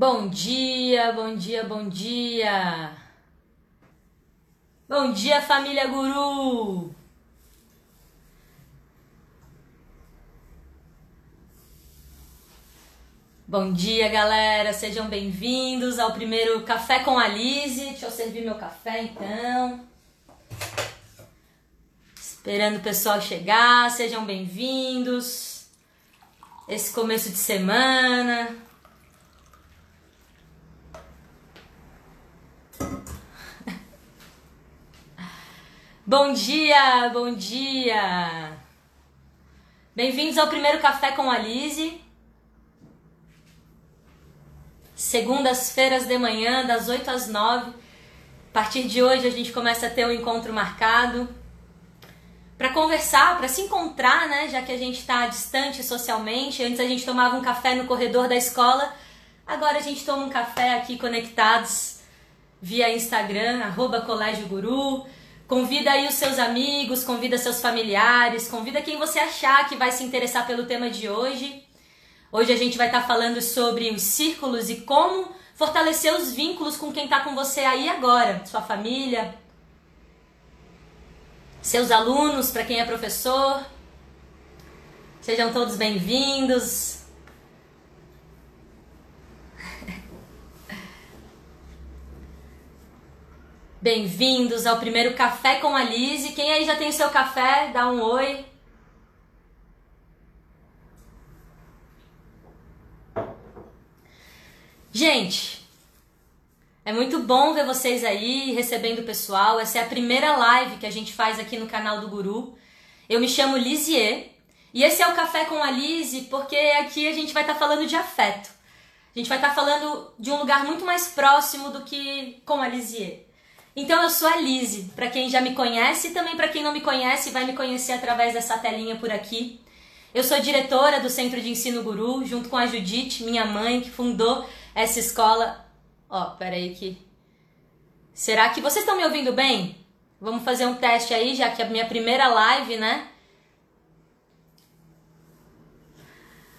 Bom dia, bom dia, bom dia. Bom dia, família Guru. Bom dia, galera. Sejam bem-vindos ao primeiro Café com a Lise. Deixa eu servir meu café então. Esperando o pessoal chegar. Sejam bem-vindos. Esse começo de semana. Bom dia, bom dia! Bem-vindos ao primeiro Café com a Lise. Segundas-feiras de manhã, das 8 às 9. A partir de hoje a gente começa a ter um encontro marcado para conversar, para se encontrar, né? Já que a gente está distante socialmente. Antes a gente tomava um café no corredor da escola, agora a gente toma um café aqui conectados via Instagram, arroba Colégio Guru. Convida aí os seus amigos, convida seus familiares, convida quem você achar que vai se interessar pelo tema de hoje. Hoje a gente vai estar tá falando sobre os círculos e como fortalecer os vínculos com quem está com você aí agora, sua família, seus alunos, para quem é professor. Sejam todos bem-vindos. Bem-vindos ao primeiro Café com a Lise. Quem aí já tem seu café, dá um oi. Gente, é muito bom ver vocês aí recebendo o pessoal. Essa é a primeira live que a gente faz aqui no canal do Guru. Eu me chamo Lisier e esse é o Café com a Lise porque aqui a gente vai estar tá falando de afeto. A gente vai estar tá falando de um lugar muito mais próximo do que com a Lisier. Então eu sou a Lise, para quem já me conhece e também para quem não me conhece vai me conhecer através dessa telinha por aqui. Eu sou diretora do Centro de Ensino Guru, junto com a Judite, minha mãe, que fundou essa escola. Ó, oh, peraí que. Será que vocês estão me ouvindo bem? Vamos fazer um teste aí, já que é a minha primeira live, né?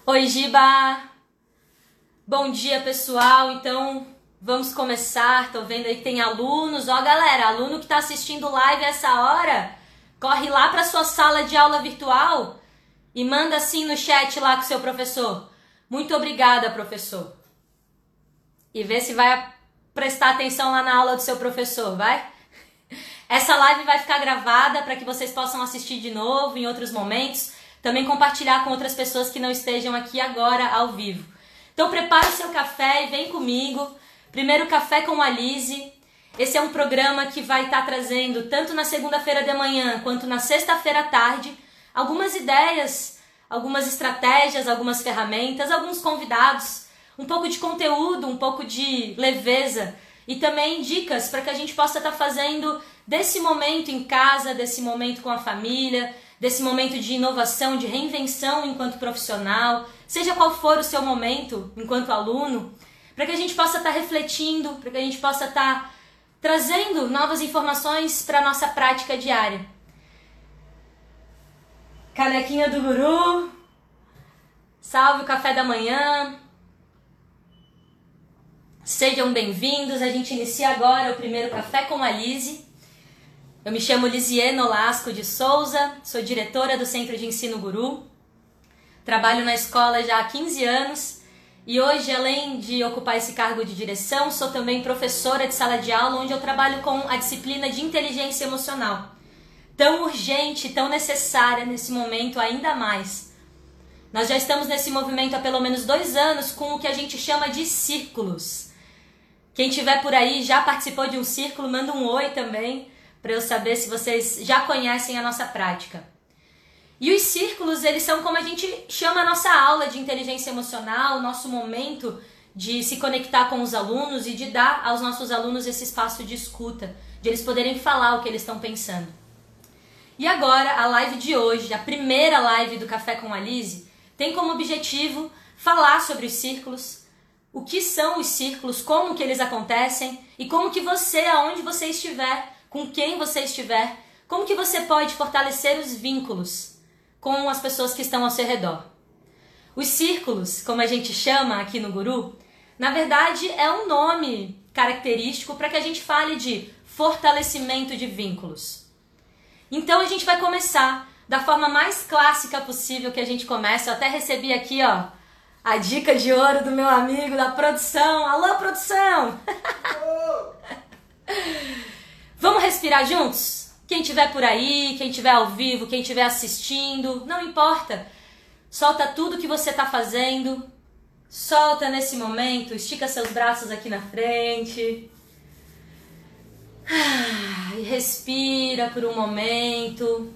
Oi, Giba! Bom dia, pessoal. Então, Vamos começar. Tô vendo aí que tem alunos. Ó, galera, aluno que tá assistindo live essa hora, corre lá para sua sala de aula virtual e manda assim no chat lá com seu professor. Muito obrigada, professor. E vê se vai prestar atenção lá na aula do seu professor, vai? Essa live vai ficar gravada para que vocês possam assistir de novo em outros momentos, também compartilhar com outras pessoas que não estejam aqui agora ao vivo. Então prepare o seu café e vem comigo. Primeiro Café com a Lise. Esse é um programa que vai estar tá trazendo, tanto na segunda-feira de manhã quanto na sexta-feira à tarde, algumas ideias, algumas estratégias, algumas ferramentas, alguns convidados, um pouco de conteúdo, um pouco de leveza e também dicas para que a gente possa estar tá fazendo desse momento em casa, desse momento com a família, desse momento de inovação, de reinvenção enquanto profissional, seja qual for o seu momento enquanto aluno para que a gente possa estar tá refletindo, para que a gente possa estar tá trazendo novas informações para a nossa prática diária. Canequinha do Guru, salve o café da manhã. Sejam bem-vindos. A gente inicia agora o primeiro Café com a Lise. Eu me chamo Lisier Nolasco de Souza, sou diretora do Centro de Ensino Guru. Trabalho na escola já há 15 anos e hoje, além de ocupar esse cargo de direção, sou também professora de sala de aula, onde eu trabalho com a disciplina de inteligência emocional. Tão urgente, tão necessária nesse momento, ainda mais. Nós já estamos nesse movimento há pelo menos dois anos com o que a gente chama de círculos. Quem tiver por aí já participou de um círculo, manda um oi também, para eu saber se vocês já conhecem a nossa prática. E os círculos, eles são como a gente chama a nossa aula de inteligência emocional, nosso momento de se conectar com os alunos e de dar aos nossos alunos esse espaço de escuta, de eles poderem falar o que eles estão pensando. E agora, a live de hoje, a primeira live do Café com a Lise, tem como objetivo falar sobre os círculos, o que são os círculos, como que eles acontecem e como que você, aonde você estiver, com quem você estiver, como que você pode fortalecer os vínculos com as pessoas que estão ao seu redor. Os círculos, como a gente chama aqui no Guru, na verdade, é um nome característico para que a gente fale de fortalecimento de vínculos. Então a gente vai começar da forma mais clássica possível que a gente começa. Eu até recebi aqui, ó, a dica de ouro do meu amigo da produção. Alô, produção! Vamos respirar juntos? Quem estiver por aí, quem estiver ao vivo, quem estiver assistindo, não importa. Solta tudo que você está fazendo. Solta nesse momento, estica seus braços aqui na frente. Ah, e respira por um momento.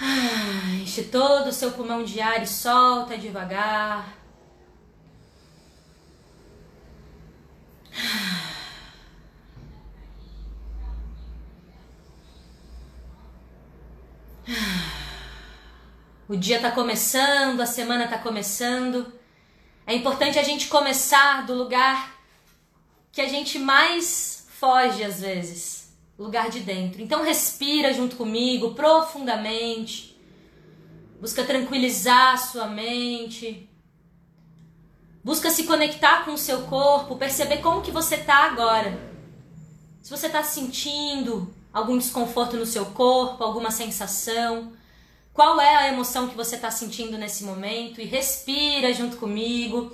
Ah, enche todo o seu pulmão de ar e solta devagar. O dia está começando, a semana está começando. É importante a gente começar do lugar que a gente mais foge às vezes lugar de dentro. Então respira junto comigo profundamente. Busca tranquilizar a sua mente. Busca se conectar com o seu corpo, perceber como que você está agora. Se você está sentindo algum desconforto no seu corpo, alguma sensação, qual é a emoção que você está sentindo nesse momento e respira junto comigo.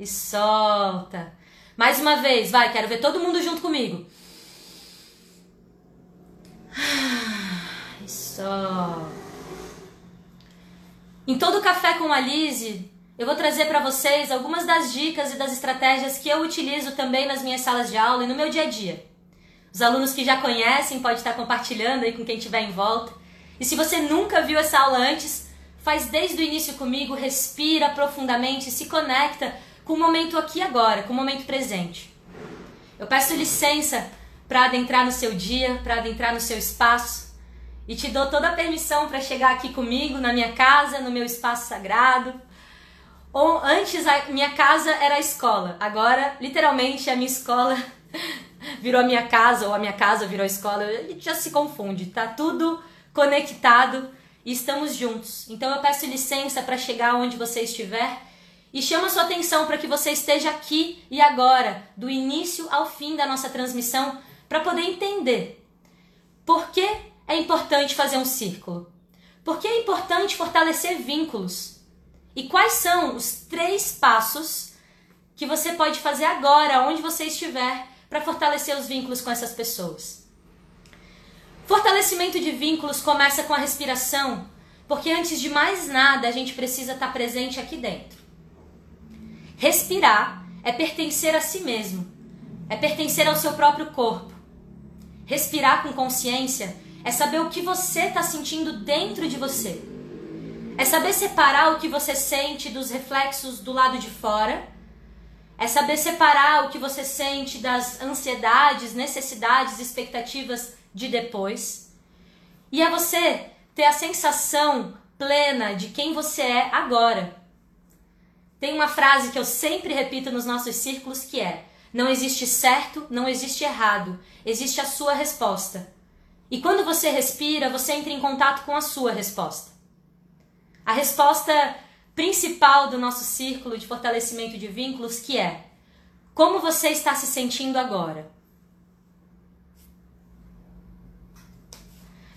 E solta. Mais uma vez, vai, quero ver todo mundo junto comigo. E solta. Em todo café com a Lise, eu vou trazer para vocês algumas das dicas e das estratégias que eu utilizo também nas minhas salas de aula e no meu dia a dia. Os alunos que já conhecem podem estar compartilhando aí com quem estiver em volta. E se você nunca viu essa aula antes, faz desde o início comigo, respira profundamente, se conecta com o momento aqui agora, com o momento presente. Eu peço licença para adentrar no seu dia, para adentrar no seu espaço e te dou toda a permissão para chegar aqui comigo na minha casa, no meu espaço sagrado. Antes a minha casa era a escola, agora literalmente a minha escola virou a minha casa, ou a minha casa virou a escola, já se confunde, tá tudo conectado e estamos juntos. Então eu peço licença para chegar onde você estiver e chama sua atenção para que você esteja aqui e agora, do início ao fim da nossa transmissão, para poder entender por que é importante fazer um círculo, por que é importante fortalecer vínculos e quais são os três passos que você pode fazer agora, onde você estiver para fortalecer os vínculos com essas pessoas. Fortalecimento de vínculos começa com a respiração, porque antes de mais nada a gente precisa estar presente aqui dentro. Respirar é pertencer a si mesmo, é pertencer ao seu próprio corpo. Respirar com consciência é saber o que você está sentindo dentro de você. É saber separar o que você sente dos reflexos do lado de fora é saber separar o que você sente das ansiedades, necessidades, expectativas de depois. E é você ter a sensação plena de quem você é agora. Tem uma frase que eu sempre repito nos nossos círculos que é: não existe certo, não existe errado, existe a sua resposta. E quando você respira, você entra em contato com a sua resposta. A resposta principal do nosso círculo de fortalecimento de vínculos, que é como você está se sentindo agora?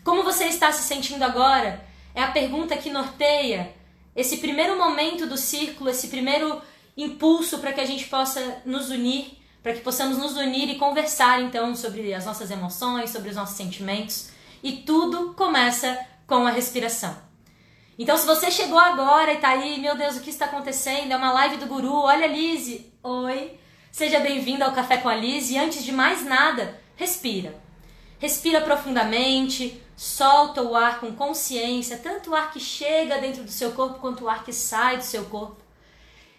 Como você está se sentindo agora? É a pergunta que norteia esse primeiro momento do círculo, esse primeiro impulso para que a gente possa nos unir, para que possamos nos unir e conversar então sobre as nossas emoções, sobre os nossos sentimentos. E tudo começa com a respiração. Então, se você chegou agora e tá aí, meu Deus, o que está acontecendo? É uma live do Guru. Olha, Lise. Oi. Seja bem-vinda ao Café com a Lise. E antes de mais nada, respira. Respira profundamente, solta o ar com consciência, tanto o ar que chega dentro do seu corpo quanto o ar que sai do seu corpo.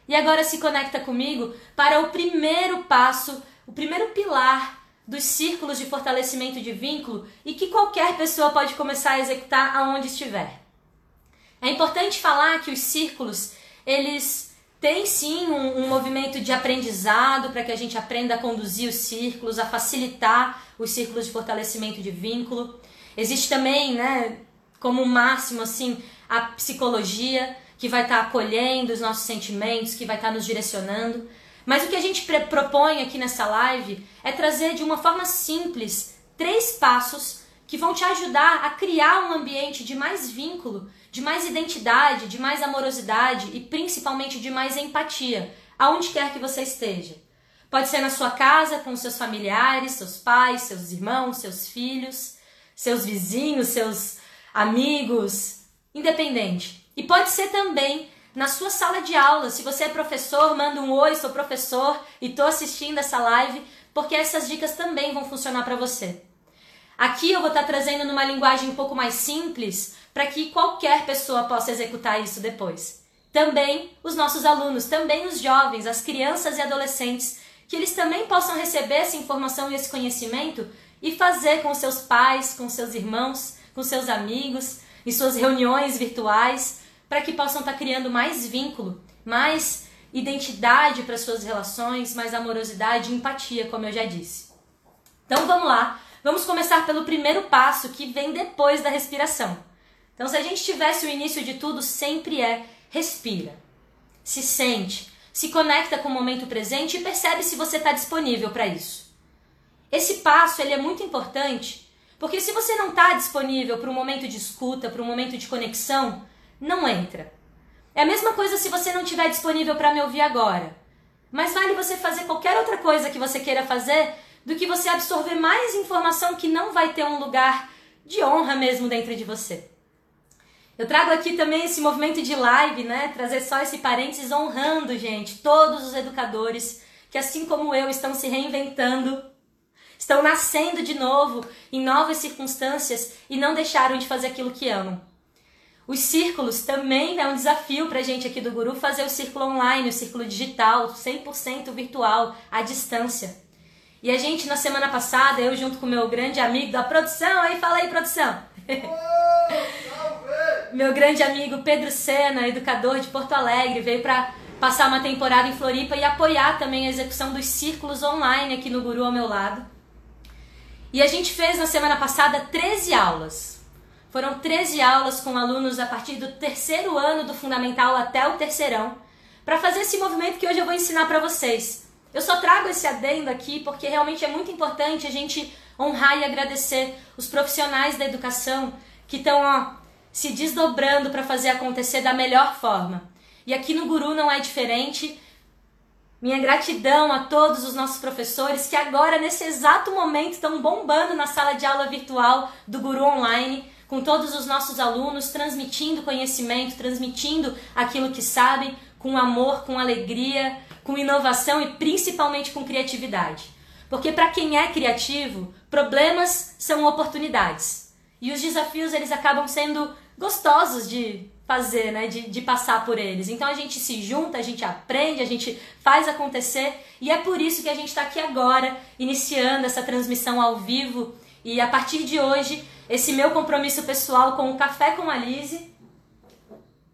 E agora se conecta comigo para o primeiro passo, o primeiro pilar dos círculos de fortalecimento de vínculo e que qualquer pessoa pode começar a executar aonde estiver. É importante falar que os círculos, eles têm sim um, um movimento de aprendizado para que a gente aprenda a conduzir os círculos, a facilitar os círculos de fortalecimento de vínculo. Existe também, né, como máximo assim, a psicologia, que vai estar tá acolhendo os nossos sentimentos, que vai estar tá nos direcionando. Mas o que a gente propõe aqui nessa live é trazer de uma forma simples três passos que vão te ajudar a criar um ambiente de mais vínculo, de mais identidade, de mais amorosidade e principalmente de mais empatia, aonde quer que você esteja. Pode ser na sua casa, com seus familiares, seus pais, seus irmãos, seus filhos, seus vizinhos, seus amigos, independente. E pode ser também na sua sala de aula. Se você é professor, manda um oi, sou professor e estou assistindo essa live, porque essas dicas também vão funcionar para você. Aqui eu vou estar trazendo numa linguagem um pouco mais simples para que qualquer pessoa possa executar isso depois. Também os nossos alunos, também os jovens, as crianças e adolescentes, que eles também possam receber essa informação e esse conhecimento e fazer com seus pais, com seus irmãos, com seus amigos, em suas reuniões virtuais, para que possam estar criando mais vínculo, mais identidade para suas relações, mais amorosidade e empatia, como eu já disse. Então vamos lá Vamos começar pelo primeiro passo que vem depois da respiração. Então, se a gente tivesse o início de tudo, sempre é respira, se sente, se conecta com o momento presente e percebe se você está disponível para isso. Esse passo ele é muito importante porque se você não está disponível para um momento de escuta, para um momento de conexão, não entra. É a mesma coisa se você não estiver disponível para me ouvir agora. Mas vale você fazer qualquer outra coisa que você queira fazer do que você absorver mais informação que não vai ter um lugar de honra mesmo dentro de você. Eu trago aqui também esse movimento de live, né? Trazer só esse parênteses honrando, gente, todos os educadores que, assim como eu, estão se reinventando, estão nascendo de novo em novas circunstâncias e não deixaram de fazer aquilo que amam. Os círculos também é um desafio para a gente aqui do Guru fazer o círculo online, o círculo digital, 100% virtual, à distância. E a gente, na semana passada, eu junto com meu grande amigo da produção, aí fala aí, produção. meu grande amigo Pedro Sena, educador de Porto Alegre, veio para passar uma temporada em Floripa e apoiar também a execução dos círculos online aqui no Guru ao meu lado. E a gente fez na semana passada 13 aulas. Foram 13 aulas com alunos a partir do terceiro ano do fundamental até o terceirão, para fazer esse movimento que hoje eu vou ensinar para vocês eu só trago esse adendo aqui porque realmente é muito importante a gente honrar e agradecer os profissionais da educação que estão se desdobrando para fazer acontecer da melhor forma. E aqui no Guru não é diferente. Minha gratidão a todos os nossos professores que agora, nesse exato momento, estão bombando na sala de aula virtual do Guru Online, com todos os nossos alunos, transmitindo conhecimento, transmitindo aquilo que sabem, com amor, com alegria, com inovação e principalmente com criatividade. Porque para quem é criativo, problemas são oportunidades. E os desafios eles acabam sendo gostosos de fazer, né? De, de passar por eles. Então a gente se junta, a gente aprende, a gente faz acontecer e é por isso que a gente está aqui agora, iniciando essa transmissão ao vivo. E a partir de hoje, esse meu compromisso pessoal com o Café com a Lise.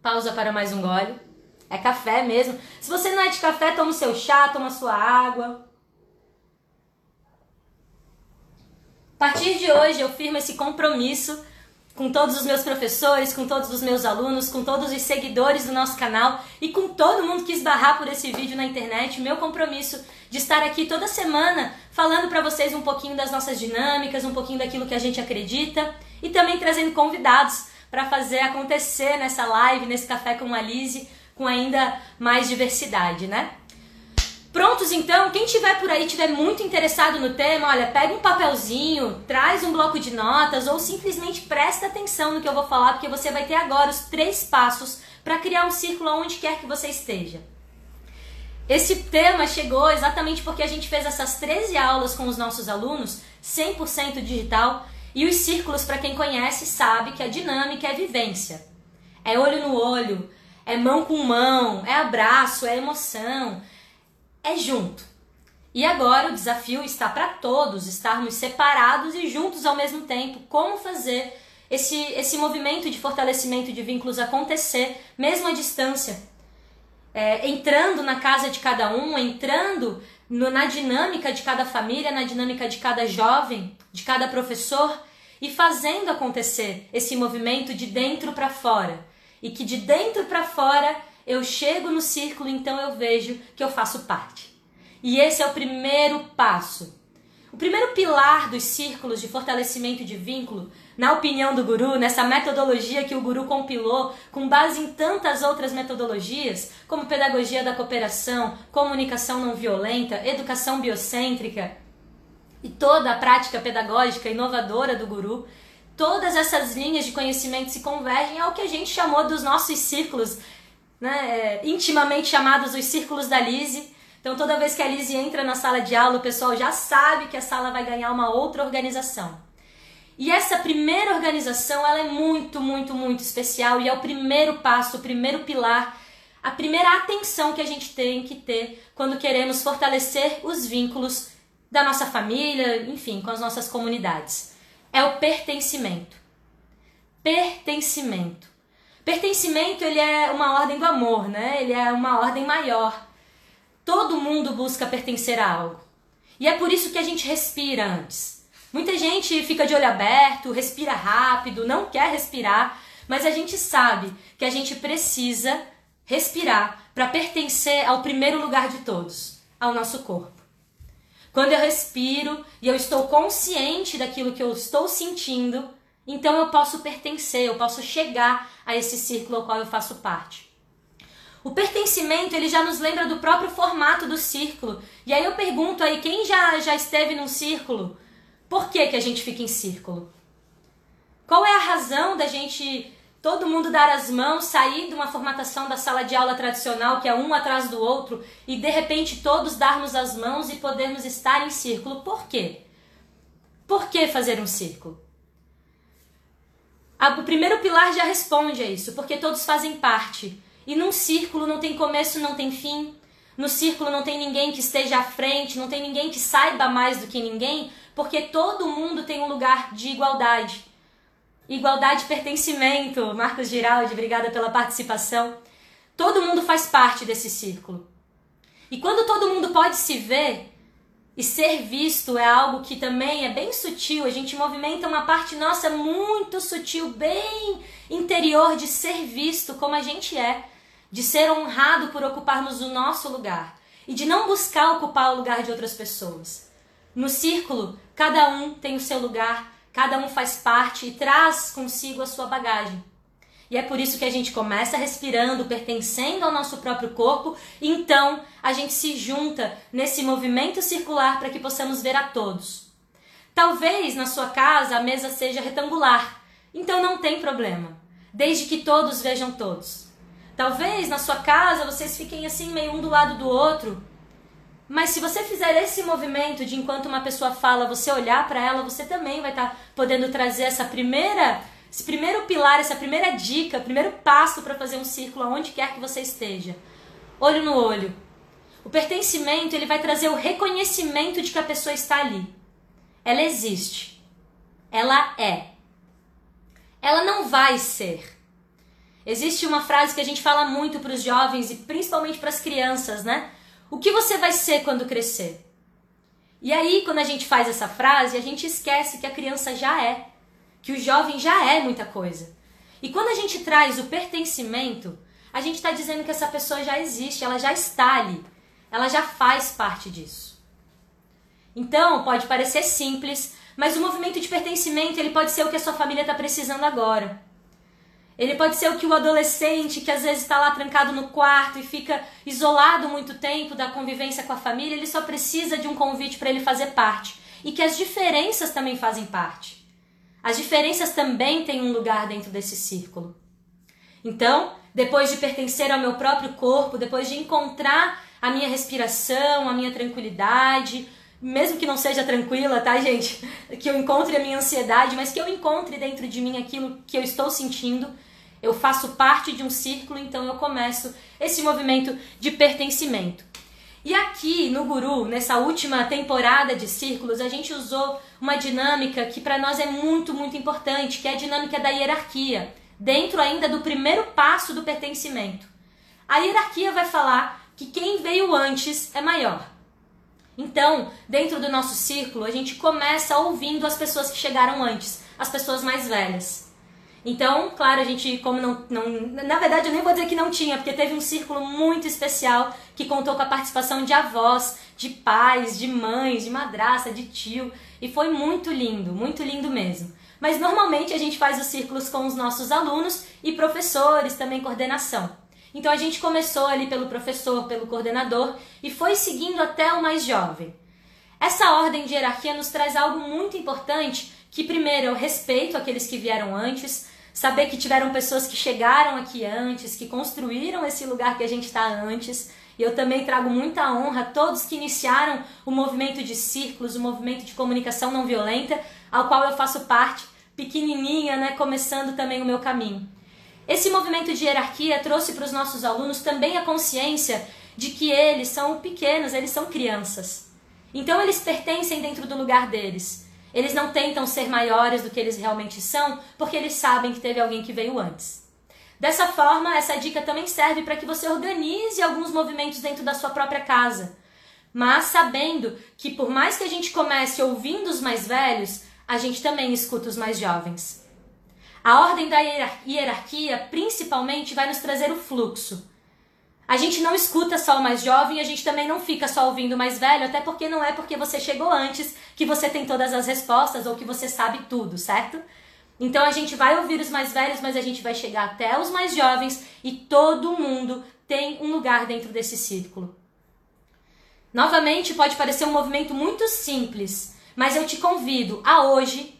Pausa para mais um gole. É café mesmo. Se você não é de café, toma o seu chá, toma a sua água. A partir de hoje eu firmo esse compromisso com todos os meus professores, com todos os meus alunos, com todos os seguidores do nosso canal e com todo mundo que esbarrar por esse vídeo na internet, meu compromisso de estar aqui toda semana falando para vocês um pouquinho das nossas dinâmicas, um pouquinho daquilo que a gente acredita e também trazendo convidados para fazer acontecer nessa live, nesse café com a Lise, com ainda mais diversidade, né? Prontos então? Quem tiver por aí tiver muito interessado no tema, olha, pega um papelzinho, traz um bloco de notas ou simplesmente presta atenção no que eu vou falar, porque você vai ter agora os três passos para criar um círculo onde quer que você esteja. Esse tema chegou exatamente porque a gente fez essas 13 aulas com os nossos alunos, 100% digital, e os círculos, para quem conhece, sabe que a dinâmica é vivência. É olho no olho, é mão com mão, é abraço, é emoção, é junto. E agora o desafio está para todos estarmos separados e juntos ao mesmo tempo. Como fazer esse, esse movimento de fortalecimento de vínculos acontecer, mesmo à distância? É, entrando na casa de cada um, entrando no, na dinâmica de cada família, na dinâmica de cada jovem, de cada professor e fazendo acontecer esse movimento de dentro para fora e que de dentro para fora eu chego no círculo, então eu vejo que eu faço parte. E esse é o primeiro passo. O primeiro pilar dos círculos de fortalecimento de vínculo, na opinião do guru, nessa metodologia que o guru compilou com base em tantas outras metodologias, como pedagogia da cooperação, comunicação não violenta, educação biocêntrica e toda a prática pedagógica inovadora do guru, todas essas linhas de conhecimento se convergem ao que a gente chamou dos nossos círculos, né, é, intimamente chamados os círculos da Lise. Então, toda vez que a Lise entra na sala de aula, o pessoal já sabe que a sala vai ganhar uma outra organização. E essa primeira organização, ela é muito, muito, muito especial e é o primeiro passo, o primeiro pilar, a primeira atenção que a gente tem que ter quando queremos fortalecer os vínculos da nossa família, enfim, com as nossas comunidades. É o pertencimento. Pertencimento. Pertencimento, ele é uma ordem do amor, né? Ele é uma ordem maior. Todo mundo busca pertencer a algo. E é por isso que a gente respira antes. Muita gente fica de olho aberto, respira rápido, não quer respirar, mas a gente sabe que a gente precisa respirar para pertencer ao primeiro lugar de todos, ao nosso corpo. Quando eu respiro e eu estou consciente daquilo que eu estou sentindo, então eu posso pertencer, eu posso chegar a esse círculo ao qual eu faço parte. O pertencimento, ele já nos lembra do próprio formato do círculo. E aí eu pergunto aí, quem já, já esteve num círculo? Por que, que a gente fica em círculo? Qual é a razão da gente todo mundo dar as mãos, sair de uma formatação da sala de aula tradicional, que é um atrás do outro, e de repente todos darmos as mãos e podermos estar em círculo. Por quê? Por que fazer um círculo? O primeiro pilar já responde a isso, porque todos fazem parte. E num círculo não tem começo, não tem fim. No círculo não tem ninguém que esteja à frente, não tem ninguém que saiba mais do que ninguém, porque todo mundo tem um lugar de igualdade. Igualdade e pertencimento. Marcos Giraldi, obrigada pela participação. Todo mundo faz parte desse círculo. E quando todo mundo pode se ver e ser visto é algo que também é bem sutil, a gente movimenta uma parte nossa muito sutil, bem interior de ser visto como a gente é, de ser honrado por ocuparmos o nosso lugar e de não buscar ocupar o lugar de outras pessoas. No círculo, cada um tem o seu lugar Cada um faz parte e traz consigo a sua bagagem. E é por isso que a gente começa respirando, pertencendo ao nosso próprio corpo, e então a gente se junta nesse movimento circular para que possamos ver a todos. Talvez na sua casa a mesa seja retangular, então não tem problema, desde que todos vejam todos. Talvez na sua casa vocês fiquem assim meio um do lado do outro, mas se você fizer esse movimento de enquanto uma pessoa fala, você olhar para ela, você também vai estar tá podendo trazer essa primeira, esse primeiro pilar, essa primeira dica, primeiro passo para fazer um círculo aonde quer que você esteja. Olho no olho. O pertencimento, ele vai trazer o reconhecimento de que a pessoa está ali. Ela existe. Ela é. Ela não vai ser. Existe uma frase que a gente fala muito para os jovens e principalmente para as crianças, né? O que você vai ser quando crescer? E aí, quando a gente faz essa frase, a gente esquece que a criança já é, que o jovem já é muita coisa. E quando a gente traz o pertencimento, a gente está dizendo que essa pessoa já existe, ela já está ali, ela já faz parte disso. Então, pode parecer simples, mas o movimento de pertencimento ele pode ser o que a sua família está precisando agora. Ele pode ser o que o adolescente que às vezes está lá trancado no quarto e fica isolado muito tempo da convivência com a família, ele só precisa de um convite para ele fazer parte. E que as diferenças também fazem parte. As diferenças também têm um lugar dentro desse círculo. Então, depois de pertencer ao meu próprio corpo, depois de encontrar a minha respiração, a minha tranquilidade, mesmo que não seja tranquila, tá, gente? Que eu encontre a minha ansiedade, mas que eu encontre dentro de mim aquilo que eu estou sentindo eu faço parte de um círculo, então eu começo esse movimento de pertencimento. E aqui no Guru, nessa última temporada de círculos, a gente usou uma dinâmica que para nós é muito, muito importante, que é a dinâmica da hierarquia, dentro ainda do primeiro passo do pertencimento. A hierarquia vai falar que quem veio antes é maior. Então, dentro do nosso círculo, a gente começa ouvindo as pessoas que chegaram antes, as pessoas mais velhas. Então, claro, a gente, como não, não. Na verdade, eu nem vou dizer que não tinha, porque teve um círculo muito especial que contou com a participação de avós, de pais, de mães, de madraça, de tio. E foi muito lindo, muito lindo mesmo. Mas normalmente a gente faz os círculos com os nossos alunos e professores, também coordenação. Então a gente começou ali pelo professor, pelo coordenador e foi seguindo até o mais jovem. Essa ordem de hierarquia nos traz algo muito importante, que primeiro é o respeito àqueles que vieram antes, saber que tiveram pessoas que chegaram aqui antes, que construíram esse lugar que a gente está antes. E eu também trago muita honra a todos que iniciaram o movimento de círculos, o movimento de comunicação não violenta, ao qual eu faço parte, pequenininha, né, começando também o meu caminho. Esse movimento de hierarquia trouxe para os nossos alunos também a consciência de que eles são pequenos, eles são crianças. Então eles pertencem dentro do lugar deles. Eles não tentam ser maiores do que eles realmente são, porque eles sabem que teve alguém que veio antes. Dessa forma, essa dica também serve para que você organize alguns movimentos dentro da sua própria casa. Mas sabendo que por mais que a gente comece ouvindo os mais velhos, a gente também escuta os mais jovens. A ordem da hierarquia principalmente vai nos trazer o fluxo. A gente não escuta só o mais jovem, a gente também não fica só ouvindo o mais velho, até porque não é porque você chegou antes que você tem todas as respostas ou que você sabe tudo, certo? Então a gente vai ouvir os mais velhos, mas a gente vai chegar até os mais jovens e todo mundo tem um lugar dentro desse círculo. Novamente, pode parecer um movimento muito simples, mas eu te convido a hoje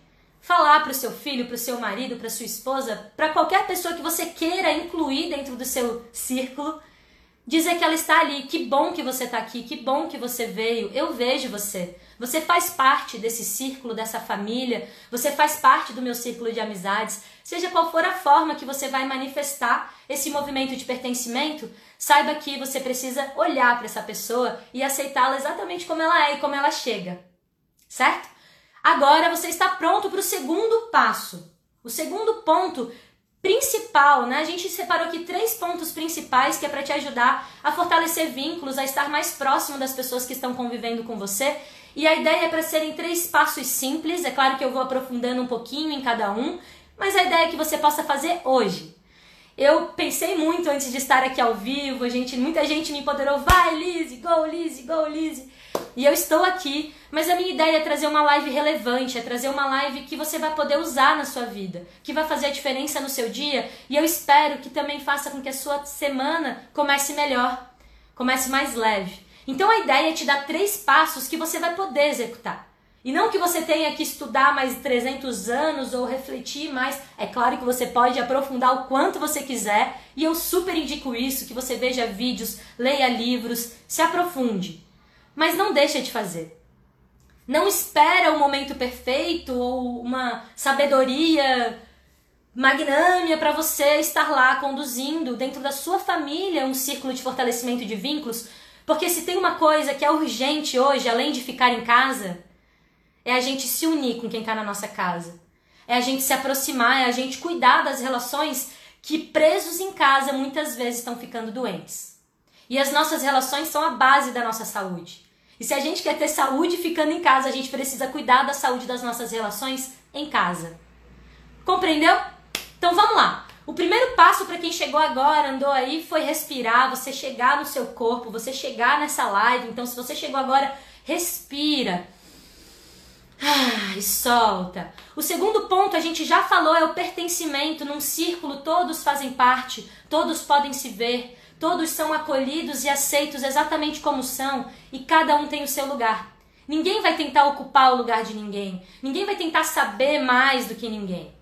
falar para o seu filho, para o seu marido, para sua esposa, para qualquer pessoa que você queira incluir dentro do seu círculo dizer que ela está ali. Que bom que você está aqui, que bom que você veio. Eu vejo você. Você faz parte desse círculo, dessa família. Você faz parte do meu círculo de amizades. Seja qual for a forma que você vai manifestar esse movimento de pertencimento, saiba que você precisa olhar para essa pessoa e aceitá-la exatamente como ela é e como ela chega. Certo? Agora você está pronto para o segundo passo. O segundo ponto principal, né? A gente separou aqui três pontos principais que é para te ajudar a fortalecer vínculos, a estar mais próximo das pessoas que estão convivendo com você. E a ideia é para serem três passos simples. É claro que eu vou aprofundando um pouquinho em cada um, mas a ideia é que você possa fazer hoje. Eu pensei muito antes de estar aqui ao vivo, a gente, muita gente me empoderou, vai Lizzie, go Lizzie, go Lizzie. E eu estou aqui, mas a minha ideia é trazer uma live relevante, é trazer uma live que você vai poder usar na sua vida, que vai fazer a diferença no seu dia, e eu espero que também faça com que a sua semana comece melhor, comece mais leve. Então a ideia é te dar três passos que você vai poder executar. E não que você tenha que estudar mais 300 anos ou refletir mais. É claro que você pode aprofundar o quanto você quiser, e eu super indico isso, que você veja vídeos, leia livros, se aprofunde. Mas não deixa de fazer. Não espera o momento perfeito ou uma sabedoria magnânima para você estar lá conduzindo dentro da sua família um círculo de fortalecimento de vínculos, porque se tem uma coisa que é urgente hoje, além de ficar em casa, é a gente se unir com quem está na nossa casa. É a gente se aproximar, é a gente cuidar das relações que presos em casa muitas vezes estão ficando doentes. E as nossas relações são a base da nossa saúde. E se a gente quer ter saúde ficando em casa, a gente precisa cuidar da saúde das nossas relações em casa. Compreendeu? Então vamos lá. O primeiro passo para quem chegou agora, andou aí, foi respirar, você chegar no seu corpo, você chegar nessa live. Então, se você chegou agora, respira. E solta. O segundo ponto, a gente já falou, é o pertencimento. Num círculo, todos fazem parte, todos podem se ver. Todos são acolhidos e aceitos exatamente como são e cada um tem o seu lugar. Ninguém vai tentar ocupar o lugar de ninguém. Ninguém vai tentar saber mais do que ninguém.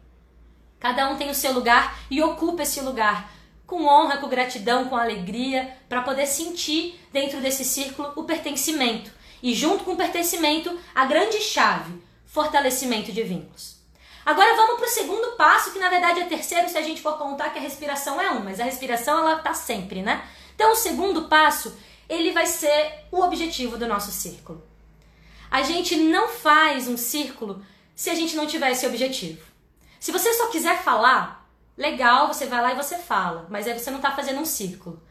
Cada um tem o seu lugar e ocupa esse lugar com honra, com gratidão, com alegria, para poder sentir dentro desse círculo o pertencimento. E junto com o pertencimento, a grande chave, fortalecimento de vínculos. Agora vamos para o segundo passo, que na verdade é terceiro se a gente for contar que a respiração é um, mas a respiração ela tá sempre, né? Então o segundo passo, ele vai ser o objetivo do nosso círculo. A gente não faz um círculo se a gente não tiver esse objetivo. Se você só quiser falar, legal, você vai lá e você fala, mas aí você não está fazendo um círculo.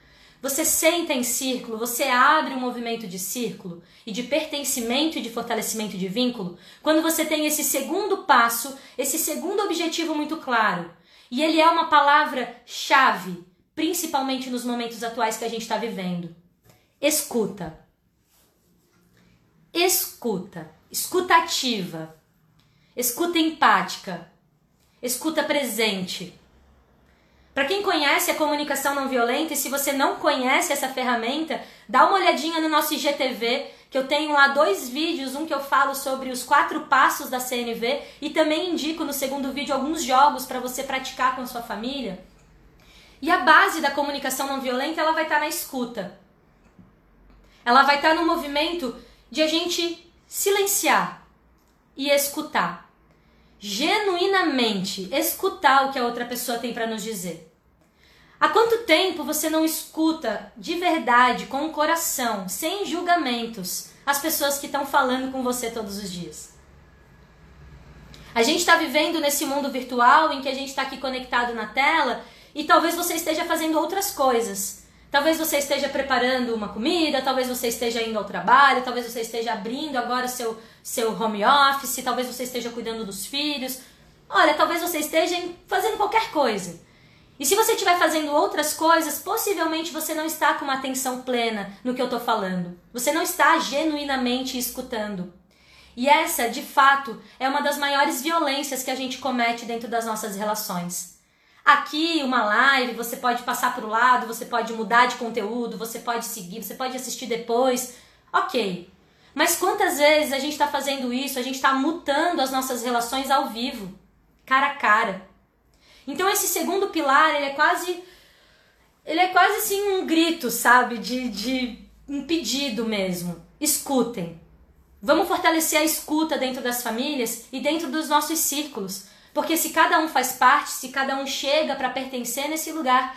Você senta em círculo, você abre um movimento de círculo e de pertencimento e de fortalecimento de vínculo quando você tem esse segundo passo, esse segundo objetivo muito claro. E ele é uma palavra-chave, principalmente nos momentos atuais que a gente está vivendo. Escuta. Escuta. Escutativa. Escuta empática. Escuta presente. Para quem conhece a comunicação não violenta, e se você não conhece essa ferramenta, dá uma olhadinha no nosso IGTV, que eu tenho lá dois vídeos, um que eu falo sobre os quatro passos da CNV e também indico no segundo vídeo alguns jogos para você praticar com sua família. E a base da comunicação não violenta, ela vai estar tá na escuta. Ela vai estar tá no movimento de a gente silenciar e escutar genuinamente escutar o que a outra pessoa tem para nos dizer. Há quanto tempo você não escuta de verdade, com o coração, sem julgamentos, as pessoas que estão falando com você todos os dias? A gente está vivendo nesse mundo virtual em que a gente está aqui conectado na tela e talvez você esteja fazendo outras coisas Talvez você esteja preparando uma comida, talvez você esteja indo ao trabalho, talvez você esteja abrindo agora seu, seu home office, talvez você esteja cuidando dos filhos. Olha, talvez você esteja fazendo qualquer coisa. E se você estiver fazendo outras coisas, possivelmente você não está com uma atenção plena no que eu estou falando. Você não está genuinamente escutando. E essa, de fato, é uma das maiores violências que a gente comete dentro das nossas relações. Aqui, uma live, você pode passar para o lado, você pode mudar de conteúdo, você pode seguir, você pode assistir depois. Ok. Mas quantas vezes a gente está fazendo isso, a gente está mutando as nossas relações ao vivo, cara a cara. Então esse segundo pilar, ele é quase. Ele é quase assim um grito, sabe? De, de um pedido mesmo. Escutem. Vamos fortalecer a escuta dentro das famílias e dentro dos nossos círculos. Porque se cada um faz parte, se cada um chega para pertencer nesse lugar,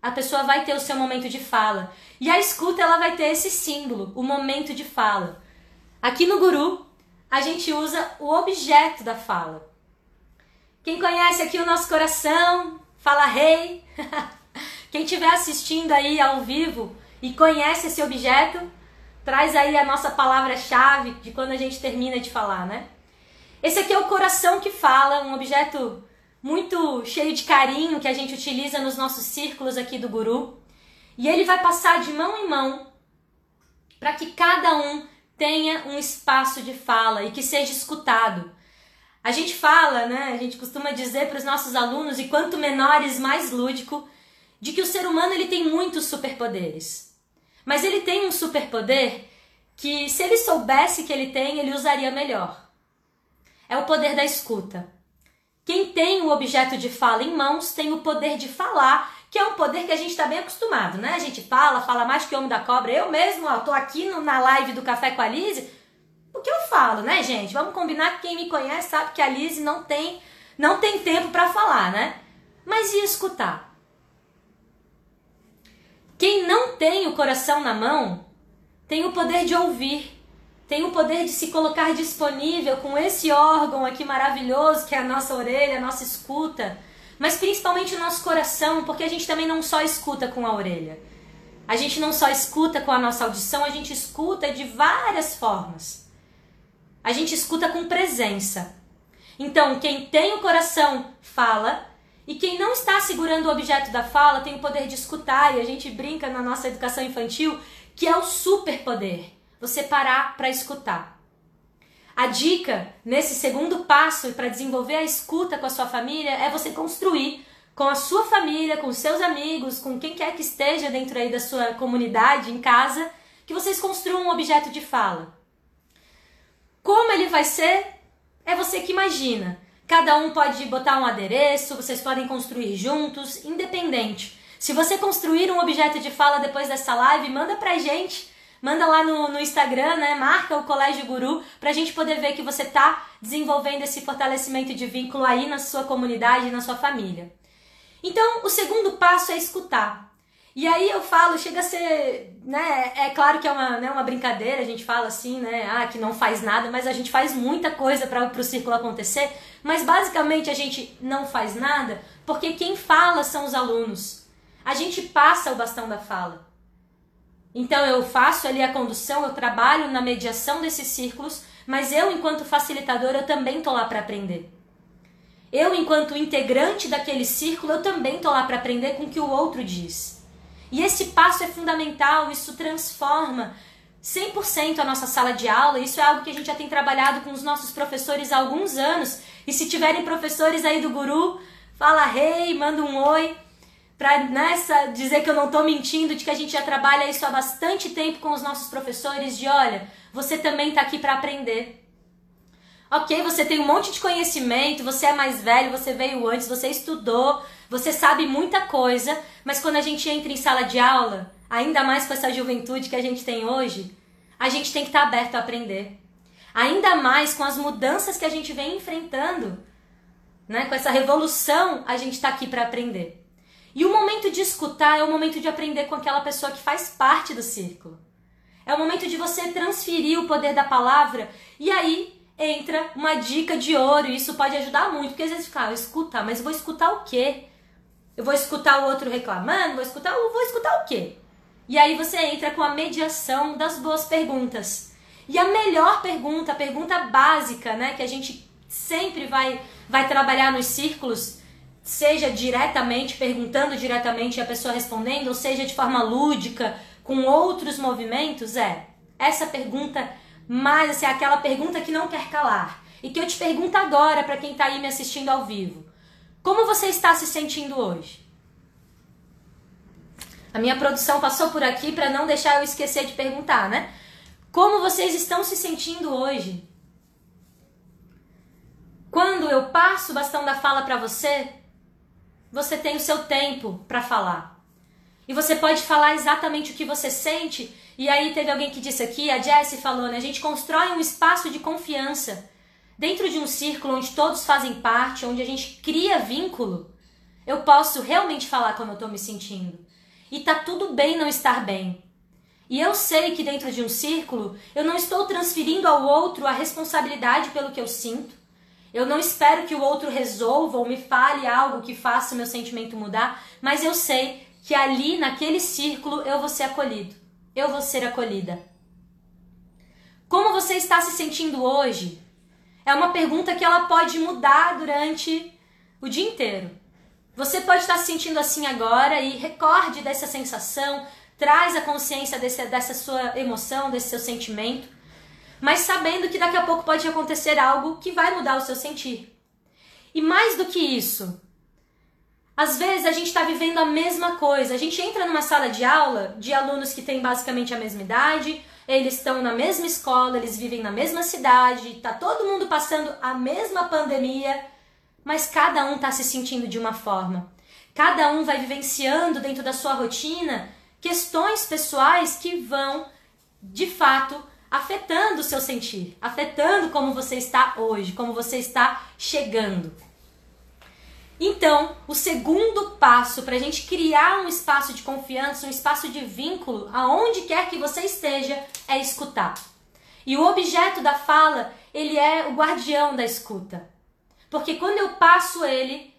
a pessoa vai ter o seu momento de fala. E a escuta ela vai ter esse símbolo, o momento de fala. Aqui no Guru, a gente usa o objeto da fala. Quem conhece aqui o nosso coração, fala rei. Quem estiver assistindo aí ao vivo e conhece esse objeto, traz aí a nossa palavra-chave de quando a gente termina de falar, né? Esse aqui é o coração que fala, um objeto muito cheio de carinho que a gente utiliza nos nossos círculos aqui do guru. E ele vai passar de mão em mão para que cada um tenha um espaço de fala e que seja escutado. A gente fala, né? A gente costuma dizer para os nossos alunos, e quanto menores, mais lúdico, de que o ser humano ele tem muitos superpoderes. Mas ele tem um superpoder que, se ele soubesse que ele tem, ele usaria melhor é o poder da escuta. Quem tem o objeto de fala em mãos tem o poder de falar, que é um poder que a gente está bem acostumado, né? A gente fala, fala mais que o homem da cobra. Eu mesmo, ó, tô aqui no, na live do Café com a Lise, o que eu falo, né, gente? Vamos combinar que quem me conhece sabe que a Lise não tem, não tem tempo para falar, né? Mas e escutar? Quem não tem o coração na mão tem o poder de ouvir tem o poder de se colocar disponível com esse órgão aqui maravilhoso que é a nossa orelha, a nossa escuta, mas principalmente o nosso coração, porque a gente também não só escuta com a orelha. A gente não só escuta com a nossa audição, a gente escuta de várias formas. A gente escuta com presença. Então, quem tem o coração fala, e quem não está segurando o objeto da fala tem o poder de escutar, e a gente brinca na nossa educação infantil que é o superpoder você parar para escutar. A dica nesse segundo passo para desenvolver a escuta com a sua família é você construir com a sua família, com seus amigos, com quem quer que esteja dentro aí da sua comunidade, em casa, que vocês construam um objeto de fala. Como ele vai ser? É você que imagina. Cada um pode botar um adereço, vocês podem construir juntos, independente. Se você construir um objeto de fala depois dessa live, manda pra gente Manda lá no, no Instagram, né? Marca o Colégio Guru pra gente poder ver que você tá desenvolvendo esse fortalecimento de vínculo aí na sua comunidade, na sua família. Então, o segundo passo é escutar. E aí eu falo, chega a ser, né? É claro que é uma, né, uma brincadeira, a gente fala assim, né? Ah, que não faz nada, mas a gente faz muita coisa para o círculo acontecer. Mas basicamente a gente não faz nada porque quem fala são os alunos. A gente passa o bastão da fala. Então eu faço ali a condução, eu trabalho na mediação desses círculos, mas eu, enquanto facilitadora, eu também tô lá para aprender. Eu, enquanto integrante daquele círculo, eu também tô lá para aprender com o que o outro diz. E esse passo é fundamental, isso transforma 100% a nossa sala de aula. Isso é algo que a gente já tem trabalhado com os nossos professores há alguns anos. E se tiverem professores aí do Guru, fala hey, manda um oi. Pra nessa dizer que eu não tô mentindo, de que a gente já trabalha isso há bastante tempo com os nossos professores, de olha, você também tá aqui para aprender. Ok, você tem um monte de conhecimento, você é mais velho, você veio antes, você estudou, você sabe muita coisa, mas quando a gente entra em sala de aula, ainda mais com essa juventude que a gente tem hoje, a gente tem que estar tá aberto a aprender. Ainda mais com as mudanças que a gente vem enfrentando, né? Com essa revolução, a gente está aqui para aprender. E o momento de escutar é o momento de aprender com aquela pessoa que faz parte do círculo. É o momento de você transferir o poder da palavra e aí entra uma dica de ouro, e isso pode ajudar muito, porque às vezes fica, ah, escuta, mas vou escutar o quê? Eu vou escutar o outro reclamando, vou escutar, vou escutar o quê? E aí você entra com a mediação das boas perguntas. E a melhor pergunta, a pergunta básica, né, que a gente sempre vai vai trabalhar nos círculos, seja diretamente perguntando diretamente e a pessoa respondendo, ou seja de forma lúdica, com outros movimentos, é essa pergunta mas assim, aquela pergunta que não quer calar. E que eu te pergunto agora para quem está aí me assistindo ao vivo. Como você está se sentindo hoje? A minha produção passou por aqui para não deixar eu esquecer de perguntar, né? Como vocês estão se sentindo hoje? Quando eu passo o bastão da fala para você, você tem o seu tempo para falar. E você pode falar exatamente o que você sente e aí teve alguém que disse aqui, a Jessie falou, né? A gente constrói um espaço de confiança dentro de um círculo onde todos fazem parte, onde a gente cria vínculo. Eu posso realmente falar como eu tô me sentindo. E tá tudo bem não estar bem. E eu sei que dentro de um círculo eu não estou transferindo ao outro a responsabilidade pelo que eu sinto. Eu não espero que o outro resolva ou me fale algo que faça o meu sentimento mudar, mas eu sei que ali naquele círculo eu vou ser acolhido eu vou ser acolhida? Como você está se sentindo hoje? É uma pergunta que ela pode mudar durante o dia inteiro. Você pode estar se sentindo assim agora e recorde dessa sensação, traz a consciência desse, dessa sua emoção, desse seu sentimento, mas sabendo que daqui a pouco pode acontecer algo que vai mudar o seu sentir. E mais do que isso, às vezes a gente está vivendo a mesma coisa. A gente entra numa sala de aula de alunos que têm basicamente a mesma idade, eles estão na mesma escola, eles vivem na mesma cidade, tá todo mundo passando a mesma pandemia, mas cada um está se sentindo de uma forma. Cada um vai vivenciando dentro da sua rotina questões pessoais que vão, de fato, afetando o seu sentir, afetando como você está hoje, como você está chegando. Então, o segundo passo para a gente criar um espaço de confiança, um espaço de vínculo, aonde quer que você esteja, é escutar. E o objeto da fala, ele é o guardião da escuta. Porque quando eu passo ele,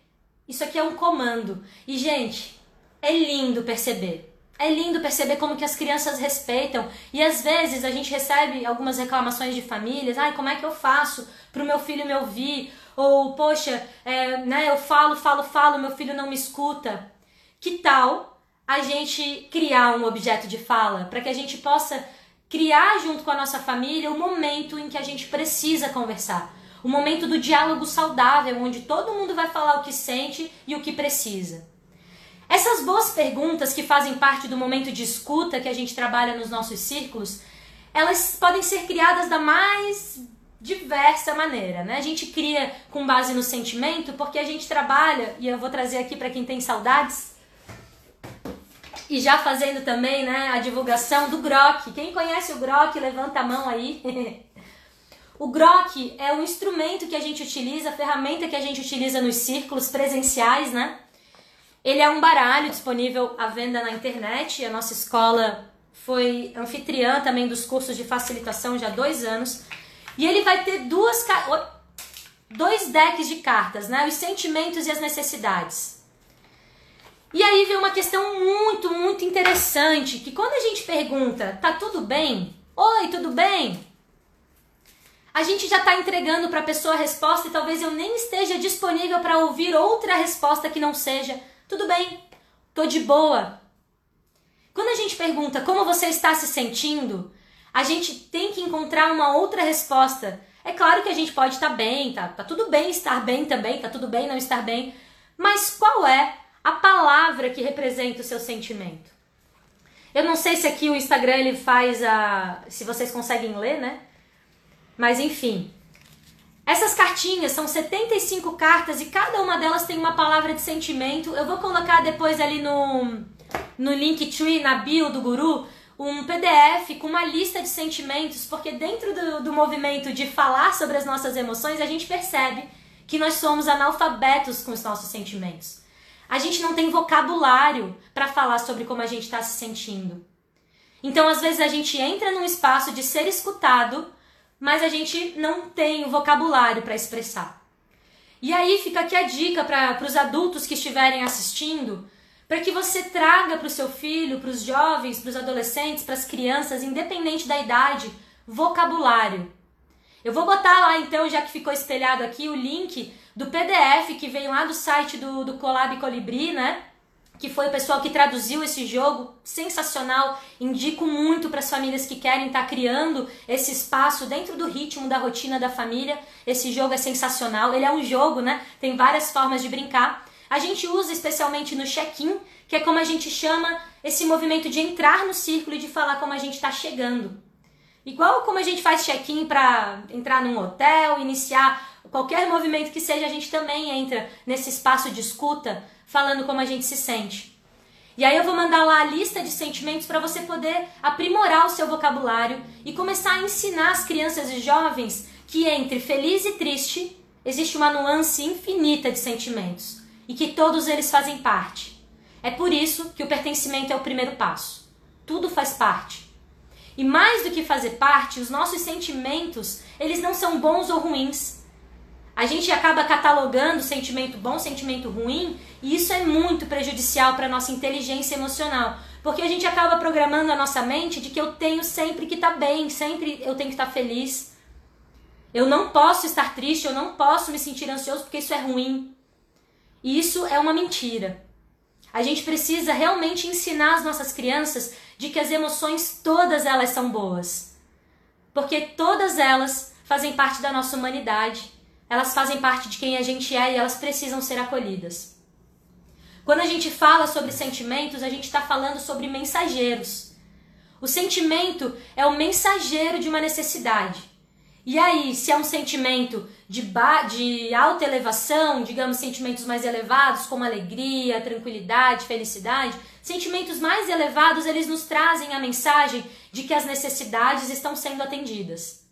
isso aqui é um comando. E, gente, é lindo perceber. É lindo perceber como que as crianças respeitam. E às vezes a gente recebe algumas reclamações de famílias. Ai, como é que eu faço para o meu filho me ouvir? Ou, poxa, é, né, eu falo, falo, falo, meu filho não me escuta. Que tal a gente criar um objeto de fala para que a gente possa criar junto com a nossa família o momento em que a gente precisa conversar? O momento do diálogo saudável, onde todo mundo vai falar o que sente e o que precisa. Essas boas perguntas que fazem parte do momento de escuta que a gente trabalha nos nossos círculos, elas podem ser criadas da mais diversa maneira, né? A gente cria com base no sentimento porque a gente trabalha, e eu vou trazer aqui para quem tem saudades, e já fazendo também, né, a divulgação do Grok. Quem conhece o Grok, levanta a mão aí. o Grok é um instrumento que a gente utiliza, a ferramenta que a gente utiliza nos círculos presenciais, né? Ele é um baralho disponível à venda na internet. A nossa escola foi anfitriã também dos cursos de facilitação já há dois anos. E ele vai ter duas dois decks de cartas, né? Os sentimentos e as necessidades. E aí vem uma questão muito, muito interessante, que quando a gente pergunta, tá tudo bem? Oi, tudo bem? a gente já está entregando para a pessoa a resposta e talvez eu nem esteja disponível para ouvir outra resposta que não seja. Tudo bem, tô de boa. Quando a gente pergunta como você está se sentindo, a gente tem que encontrar uma outra resposta. É claro que a gente pode estar bem, tá, tá tudo bem estar bem também, tá tudo bem não estar bem, mas qual é a palavra que representa o seu sentimento? Eu não sei se aqui o Instagram ele faz a. se vocês conseguem ler, né? Mas enfim. Essas cartinhas são 75 cartas e cada uma delas tem uma palavra de sentimento. Eu vou colocar depois ali no, no Linktree, na bio do Guru, um PDF com uma lista de sentimentos, porque dentro do, do movimento de falar sobre as nossas emoções, a gente percebe que nós somos analfabetos com os nossos sentimentos. A gente não tem vocabulário para falar sobre como a gente está se sentindo. Então, às vezes, a gente entra num espaço de ser escutado mas a gente não tem o vocabulário para expressar. E aí fica aqui a dica para os adultos que estiverem assistindo, para que você traga para o seu filho, para os jovens, para os adolescentes, para as crianças, independente da idade, vocabulário. Eu vou botar lá então, já que ficou espelhado aqui, o link do PDF que vem lá do site do, do Colab Colibri, né? Que foi o pessoal que traduziu esse jogo, sensacional. Indico muito para as famílias que querem estar tá criando esse espaço dentro do ritmo da rotina da família. Esse jogo é sensacional. Ele é um jogo, né? Tem várias formas de brincar. A gente usa especialmente no check-in, que é como a gente chama esse movimento de entrar no círculo e de falar como a gente está chegando. Igual como a gente faz check-in para entrar num hotel, iniciar qualquer movimento que seja, a gente também entra nesse espaço de escuta falando como a gente se sente. E aí eu vou mandar lá a lista de sentimentos para você poder aprimorar o seu vocabulário e começar a ensinar as crianças e jovens que entre feliz e triste existe uma nuance infinita de sentimentos e que todos eles fazem parte. É por isso que o pertencimento é o primeiro passo. Tudo faz parte. E mais do que fazer parte, os nossos sentimentos, eles não são bons ou ruins a gente acaba catalogando sentimento bom, sentimento ruim, e isso é muito prejudicial para a nossa inteligência emocional. Porque a gente acaba programando a nossa mente de que eu tenho sempre que estar tá bem, sempre eu tenho que estar tá feliz. Eu não posso estar triste, eu não posso me sentir ansioso porque isso é ruim. E isso é uma mentira. A gente precisa realmente ensinar as nossas crianças de que as emoções todas elas são boas. Porque todas elas fazem parte da nossa humanidade elas fazem parte de quem a gente é e elas precisam ser acolhidas. Quando a gente fala sobre sentimentos, a gente está falando sobre mensageiros. O sentimento é o mensageiro de uma necessidade. E aí, se é um sentimento de, de alta elevação, digamos, sentimentos mais elevados, como alegria, tranquilidade, felicidade, sentimentos mais elevados, eles nos trazem a mensagem de que as necessidades estão sendo atendidas.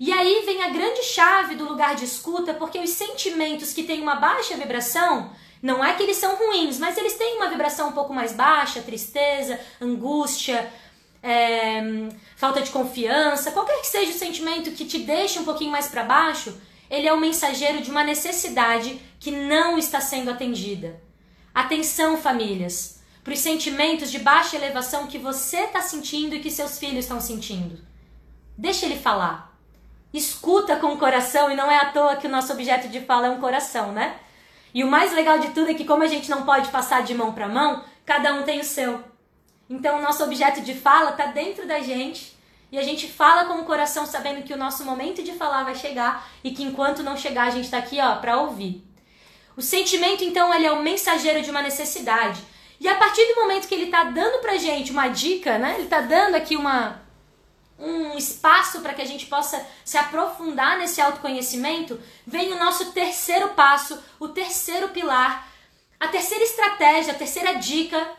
E aí vem a grande chave do lugar de escuta, porque os sentimentos que têm uma baixa vibração, não é que eles são ruins, mas eles têm uma vibração um pouco mais baixa, tristeza, angústia, é, falta de confiança, qualquer que seja o sentimento que te deixe um pouquinho mais para baixo, ele é o mensageiro de uma necessidade que não está sendo atendida. Atenção, famílias, para os sentimentos de baixa elevação que você está sentindo e que seus filhos estão sentindo. Deixa ele falar escuta com o coração e não é à toa que o nosso objeto de fala é um coração, né? E o mais legal de tudo é que como a gente não pode passar de mão para mão, cada um tem o seu. Então o nosso objeto de fala está dentro da gente e a gente fala com o coração sabendo que o nosso momento de falar vai chegar e que enquanto não chegar a gente está aqui ó para ouvir. O sentimento então ele é o mensageiro de uma necessidade. E a partir do momento que ele está dando pra gente uma dica, né? Ele está dando aqui uma um espaço para que a gente possa se aprofundar nesse autoconhecimento, vem o nosso terceiro passo, o terceiro pilar, a terceira estratégia, a terceira dica,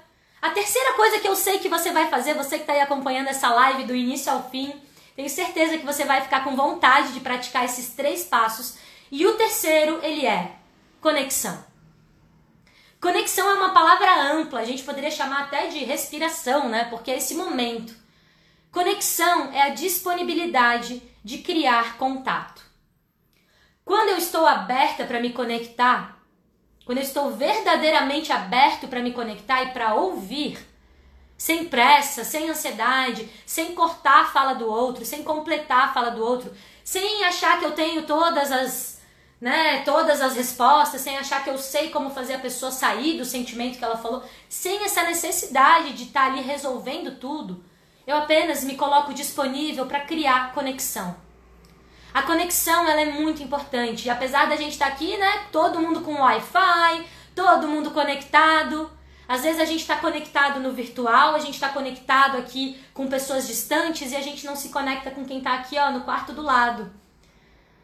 a terceira coisa que eu sei que você vai fazer, você que está aí acompanhando essa live do início ao fim, tenho certeza que você vai ficar com vontade de praticar esses três passos. E o terceiro, ele é conexão. Conexão é uma palavra ampla, a gente poderia chamar até de respiração, né? Porque é esse momento Conexão é a disponibilidade de criar contato. Quando eu estou aberta para me conectar, quando eu estou verdadeiramente aberto para me conectar e para ouvir, sem pressa, sem ansiedade, sem cortar a fala do outro, sem completar a fala do outro, sem achar que eu tenho todas as, né, todas as respostas, sem achar que eu sei como fazer a pessoa sair do sentimento que ela falou, sem essa necessidade de estar tá ali resolvendo tudo. Eu apenas me coloco disponível para criar conexão. A conexão ela é muito importante. E apesar da gente estar tá aqui, né, todo mundo com Wi-Fi, todo mundo conectado, às vezes a gente está conectado no virtual, a gente está conectado aqui com pessoas distantes e a gente não se conecta com quem está aqui ó, no quarto do lado.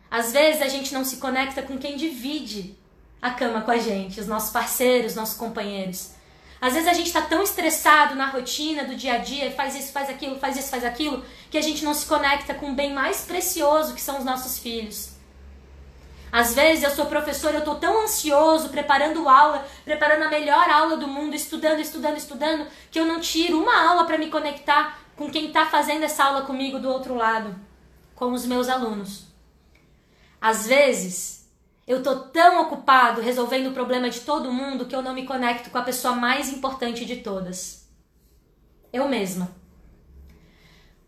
Às vezes a gente não se conecta com quem divide a cama com a gente, os nossos parceiros, nossos companheiros. Às vezes a gente está tão estressado na rotina do dia a dia, faz isso, faz aquilo, faz isso, faz aquilo, que a gente não se conecta com o bem mais precioso que são os nossos filhos. Às vezes eu sou professora, eu estou tão ansioso, preparando aula, preparando a melhor aula do mundo, estudando, estudando, estudando, que eu não tiro uma aula para me conectar com quem está fazendo essa aula comigo do outro lado, com os meus alunos. Às vezes eu estou tão ocupado resolvendo o problema de todo mundo que eu não me conecto com a pessoa mais importante de todas. Eu mesma.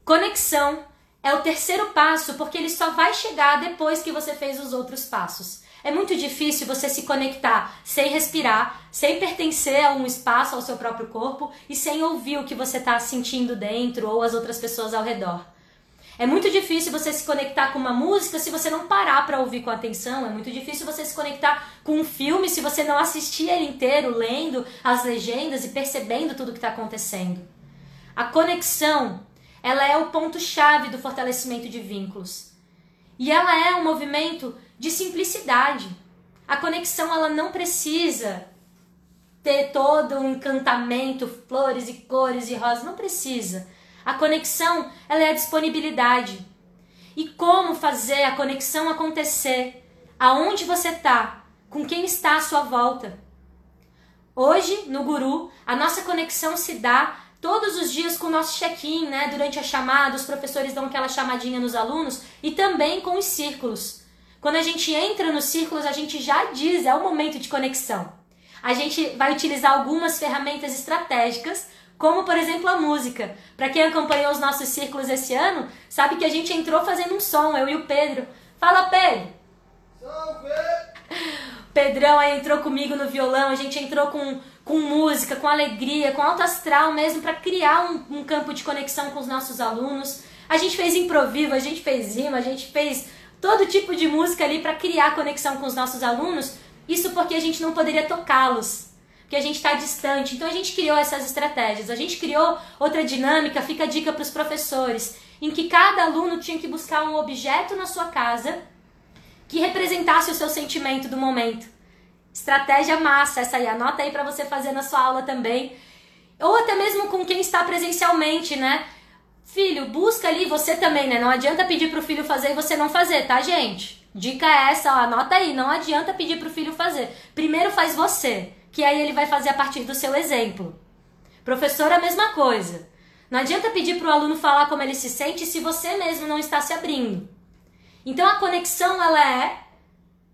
Conexão é o terceiro passo, porque ele só vai chegar depois que você fez os outros passos. É muito difícil você se conectar sem respirar, sem pertencer a um espaço, ao seu próprio corpo e sem ouvir o que você está sentindo dentro ou as outras pessoas ao redor. É muito difícil você se conectar com uma música se você não parar para ouvir com atenção. É muito difícil você se conectar com um filme se você não assistir ele inteiro, lendo as legendas e percebendo tudo que está acontecendo. A conexão ela é o ponto-chave do fortalecimento de vínculos. E ela é um movimento de simplicidade. A conexão ela não precisa ter todo um encantamento, flores e cores e rosas, não precisa. A conexão ela é a disponibilidade. E como fazer a conexão acontecer? Aonde você está? Com quem está à sua volta? Hoje, no Guru, a nossa conexão se dá todos os dias com o nosso check-in, né? Durante a chamada, os professores dão aquela chamadinha nos alunos e também com os círculos. Quando a gente entra nos círculos, a gente já diz, é o momento de conexão. A gente vai utilizar algumas ferramentas estratégicas, como por exemplo a música. Para quem acompanhou os nossos círculos esse ano, sabe que a gente entrou fazendo um som, eu e o Pedro. Fala, Pedro! Salve! Pedrão aí entrou comigo no violão, a gente entrou com com música, com alegria, com alto astral mesmo, para criar um, um, campo de conexão com os nossos alunos. A gente fez improviso, a gente fez rima, a gente fez todo tipo de música ali para criar conexão com os nossos alunos. Isso porque a gente não poderia tocá-los, porque a gente está distante. Então a gente criou essas estratégias. A gente criou outra dinâmica, fica a dica para os professores, em que cada aluno tinha que buscar um objeto na sua casa que representasse o seu sentimento do momento. Estratégia massa essa aí, anota aí para você fazer na sua aula também. Ou até mesmo com quem está presencialmente, né? Filho, busca ali você também, né? Não adianta pedir pro filho fazer e você não fazer, tá, gente? Dica é essa, ó, anota aí, não adianta pedir pro filho fazer. Primeiro faz você, que aí ele vai fazer a partir do seu exemplo. Professor, a mesma coisa. Não adianta pedir pro aluno falar como ele se sente se você mesmo não está se abrindo. Então a conexão ela é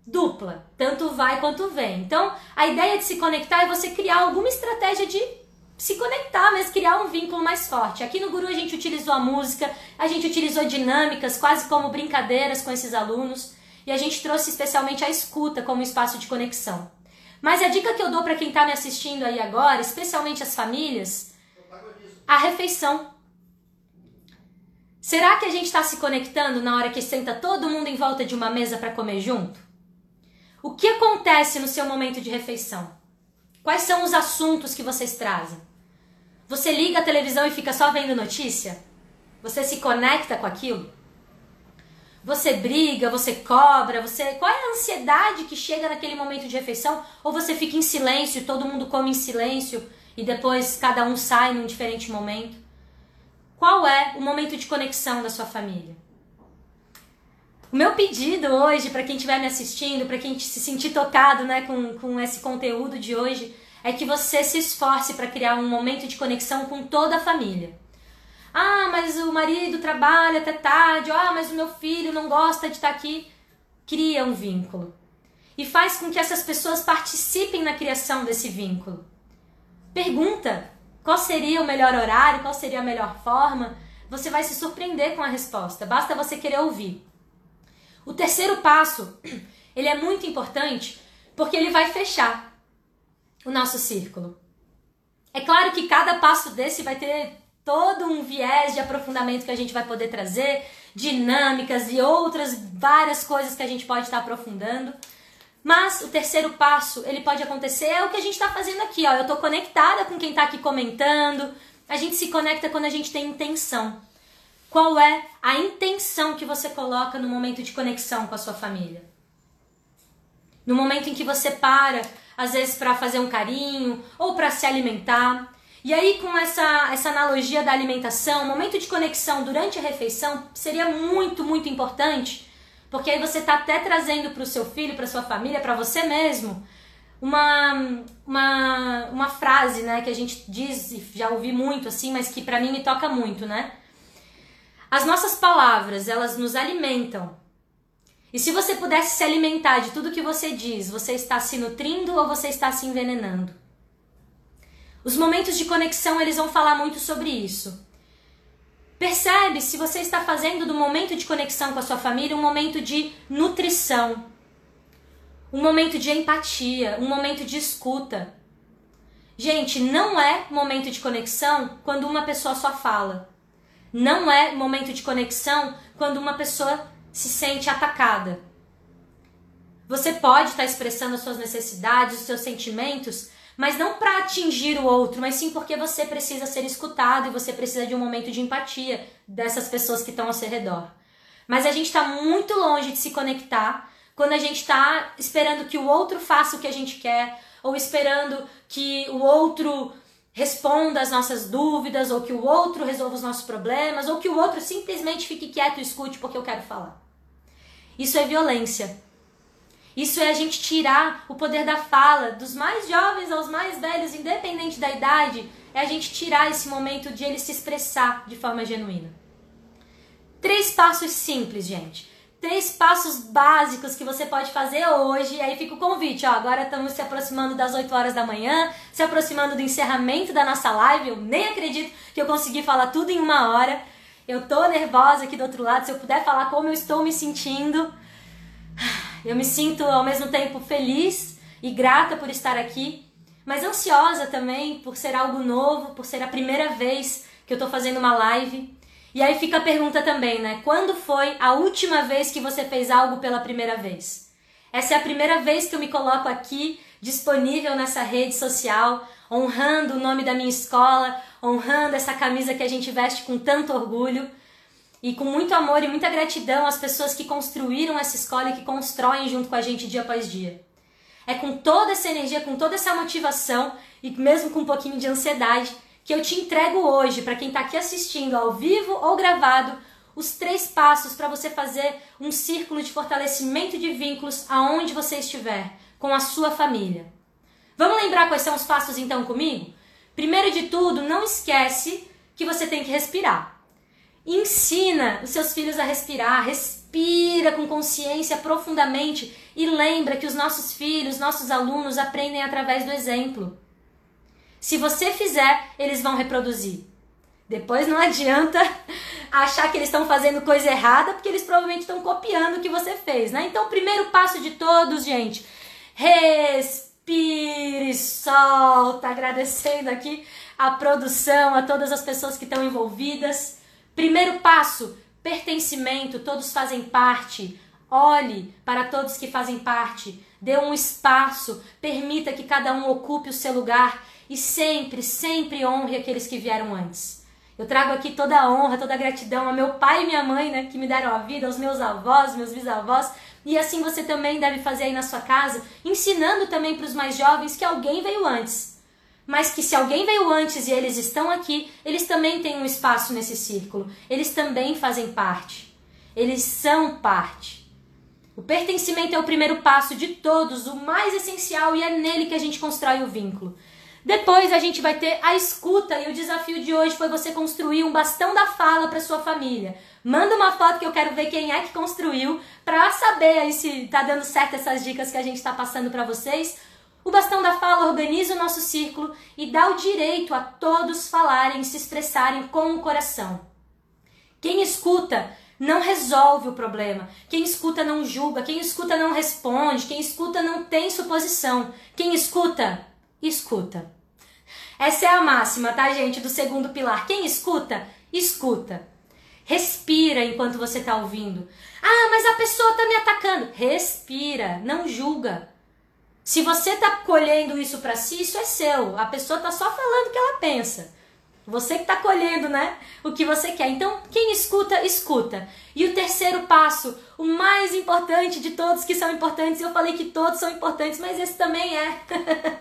dupla, tanto vai quanto vem. Então, a ideia de se conectar é você criar alguma estratégia de se conectar, mas criar um vínculo mais forte. Aqui no Guru a gente utilizou a música, a gente utilizou dinâmicas, quase como brincadeiras com esses alunos, e a gente trouxe especialmente a escuta como espaço de conexão. Mas a dica que eu dou para quem está me assistindo aí agora, especialmente as famílias, a refeição. Será que a gente está se conectando na hora que senta todo mundo em volta de uma mesa para comer junto? O que acontece no seu momento de refeição? Quais são os assuntos que vocês trazem? Você liga a televisão e fica só vendo notícia? Você se conecta com aquilo? Você briga, você cobra, você qual é a ansiedade que chega naquele momento de refeição? Ou você fica em silêncio todo mundo come em silêncio e depois cada um sai num diferente momento? Qual é o momento de conexão da sua família? O meu pedido hoje, para quem estiver me assistindo, para quem se sentir tocado né, com, com esse conteúdo de hoje, é que você se esforce para criar um momento de conexão com toda a família. Ah, mas o marido trabalha até tarde. Ah, mas o meu filho não gosta de estar aqui. Cria um vínculo. E faz com que essas pessoas participem na criação desse vínculo. Pergunta qual seria o melhor horário, qual seria a melhor forma. Você vai se surpreender com a resposta. Basta você querer ouvir. O terceiro passo, ele é muito importante porque ele vai fechar o nosso círculo. É claro que cada passo desse vai ter todo um viés de aprofundamento que a gente vai poder trazer, dinâmicas e outras várias coisas que a gente pode estar aprofundando. Mas o terceiro passo, ele pode acontecer, é o que a gente está fazendo aqui, ó. Eu estou conectada com quem está aqui comentando. A gente se conecta quando a gente tem intenção. Qual é a intenção que você coloca no momento de conexão com a sua família? No momento em que você para, às vezes para fazer um carinho ou para se alimentar. E aí, com essa, essa analogia da alimentação, momento de conexão durante a refeição seria muito, muito importante porque aí você está até trazendo para o seu filho, para sua família, para você mesmo, uma, uma, uma frase, né, que a gente diz, e já ouvi muito assim, mas que para mim me toca muito, né? As nossas palavras, elas nos alimentam. E se você pudesse se alimentar de tudo que você diz, você está se nutrindo ou você está se envenenando? Os momentos de conexão, eles vão falar muito sobre isso. Percebe se você está fazendo do momento de conexão com a sua família um momento de nutrição, um momento de empatia, um momento de escuta. Gente, não é momento de conexão quando uma pessoa só fala. Não é momento de conexão quando uma pessoa se sente atacada. Você pode estar expressando as suas necessidades, os seus sentimentos, mas não para atingir o outro, mas sim porque você precisa ser escutado e você precisa de um momento de empatia dessas pessoas que estão ao seu redor. Mas a gente está muito longe de se conectar quando a gente está esperando que o outro faça o que a gente quer, ou esperando que o outro responda às nossas dúvidas, ou que o outro resolva os nossos problemas, ou que o outro simplesmente fique quieto e escute porque eu quero falar. Isso é violência. Isso é a gente tirar o poder da fala, dos mais jovens aos mais velhos, independente da idade, é a gente tirar esse momento de ele se expressar de forma genuína. Três passos simples, gente. Três passos básicos que você pode fazer hoje. Aí fica o convite, ó. Agora estamos se aproximando das 8 horas da manhã, se aproximando do encerramento da nossa live. Eu nem acredito que eu consegui falar tudo em uma hora. Eu tô nervosa aqui do outro lado. Se eu puder falar como eu estou me sentindo. Eu me sinto ao mesmo tempo feliz e grata por estar aqui, mas ansiosa também por ser algo novo, por ser a primeira vez que eu tô fazendo uma live. E aí fica a pergunta também, né? Quando foi a última vez que você fez algo pela primeira vez? Essa é a primeira vez que eu me coloco aqui disponível nessa rede social, honrando o nome da minha escola, honrando essa camisa que a gente veste com tanto orgulho e com muito amor e muita gratidão às pessoas que construíram essa escola e que constroem junto com a gente dia após dia. É com toda essa energia, com toda essa motivação e mesmo com um pouquinho de ansiedade que eu te entrego hoje, para quem está aqui assistindo ao vivo ou gravado, os três passos para você fazer um círculo de fortalecimento de vínculos aonde você estiver, com a sua família. Vamos lembrar quais são os passos então comigo? Primeiro de tudo, não esquece que você tem que respirar. Ensina os seus filhos a respirar, respira com consciência profundamente e lembra que os nossos filhos, nossos alunos aprendem através do exemplo. Se você fizer, eles vão reproduzir. Depois não adianta achar que eles estão fazendo coisa errada, porque eles provavelmente estão copiando o que você fez, né? Então, primeiro passo de todos, gente, respire, solta, agradecendo aqui a produção, a todas as pessoas que estão envolvidas. Primeiro passo: pertencimento, todos fazem parte. Olhe para todos que fazem parte, dê um espaço, permita que cada um ocupe o seu lugar e sempre, sempre honre aqueles que vieram antes. Eu trago aqui toda a honra, toda a gratidão a meu pai e minha mãe, né, que me deram a vida, aos meus avós, meus bisavós, e assim você também deve fazer aí na sua casa, ensinando também para os mais jovens que alguém veio antes mas que se alguém veio antes e eles estão aqui, eles também têm um espaço nesse círculo. Eles também fazem parte. Eles são parte. O pertencimento é o primeiro passo de todos, o mais essencial, e é nele que a gente constrói o vínculo. Depois a gente vai ter a escuta e o desafio de hoje foi você construir um bastão da fala para sua família. Manda uma foto que eu quero ver quem é que construiu para saber aí se tá dando certo essas dicas que a gente está passando para vocês. O bastão da fala organiza o nosso círculo e dá o direito a todos falarem e se expressarem com o coração. Quem escuta não resolve o problema. Quem escuta não julga, quem escuta não responde, quem escuta não tem suposição. Quem escuta, escuta. Essa é a máxima, tá, gente, do segundo pilar. Quem escuta, escuta. Respira enquanto você está ouvindo. Ah, mas a pessoa está me atacando. Respira, não julga. Se você está colhendo isso para si, isso é seu. A pessoa está só falando o que ela pensa. Você que está colhendo, né? O que você quer. Então, quem escuta, escuta. E o terceiro passo, o mais importante de todos que são importantes, eu falei que todos são importantes, mas esse também é.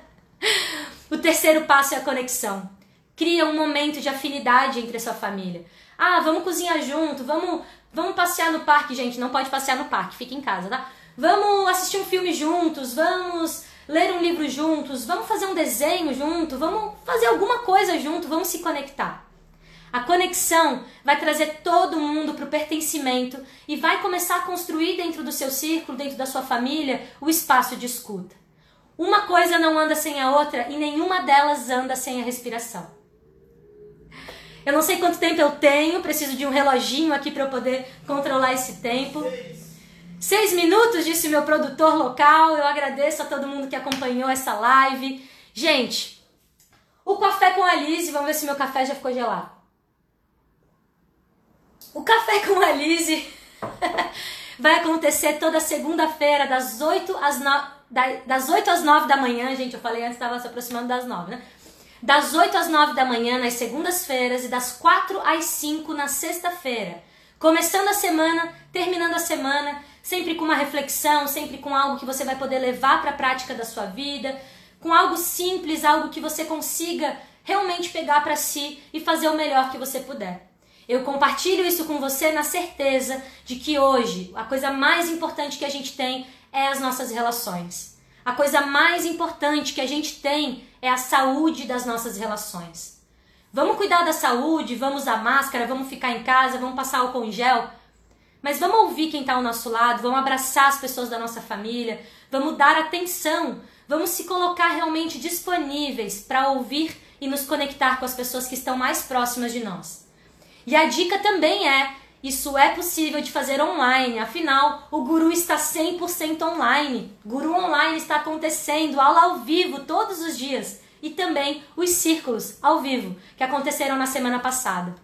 o terceiro passo é a conexão. Cria um momento de afinidade entre a sua família. Ah, vamos cozinhar junto, vamos, vamos passear no parque, gente. Não pode passear no parque, fica em casa, tá? Vamos assistir um filme juntos, vamos ler um livro juntos, vamos fazer um desenho junto, vamos fazer alguma coisa junto, vamos se conectar. A conexão vai trazer todo mundo para o pertencimento e vai começar a construir dentro do seu círculo, dentro da sua família, o espaço de escuta. Uma coisa não anda sem a outra e nenhuma delas anda sem a respiração. Eu não sei quanto tempo eu tenho, preciso de um reloginho aqui para eu poder controlar esse tempo. Seis minutos, disse meu produtor local. Eu agradeço a todo mundo que acompanhou essa live. Gente, o café com a Lise, vamos ver se meu café já ficou gelado. O café com a Lise vai acontecer toda segunda-feira, das 8 às 9. Das 8 às 9 da manhã, gente, eu falei antes, estava se aproximando das 9, né? das 8 às 9 da manhã nas segundas-feiras e das 4 às 5 na sexta-feira. Começando a semana, terminando a semana, sempre com uma reflexão, sempre com algo que você vai poder levar para a prática da sua vida, com algo simples, algo que você consiga realmente pegar para si e fazer o melhor que você puder. Eu compartilho isso com você na certeza de que hoje a coisa mais importante que a gente tem é as nossas relações. A coisa mais importante que a gente tem é a saúde das nossas relações. Vamos cuidar da saúde, vamos usar máscara, vamos ficar em casa, vamos passar álcool em gel. Mas vamos ouvir quem está ao nosso lado, vamos abraçar as pessoas da nossa família, vamos dar atenção, vamos se colocar realmente disponíveis para ouvir e nos conectar com as pessoas que estão mais próximas de nós. E a dica também é isso é possível de fazer online, afinal, o Guru está 100% online. Guru Online está acontecendo, aula ao vivo todos os dias. E também os círculos ao vivo, que aconteceram na semana passada.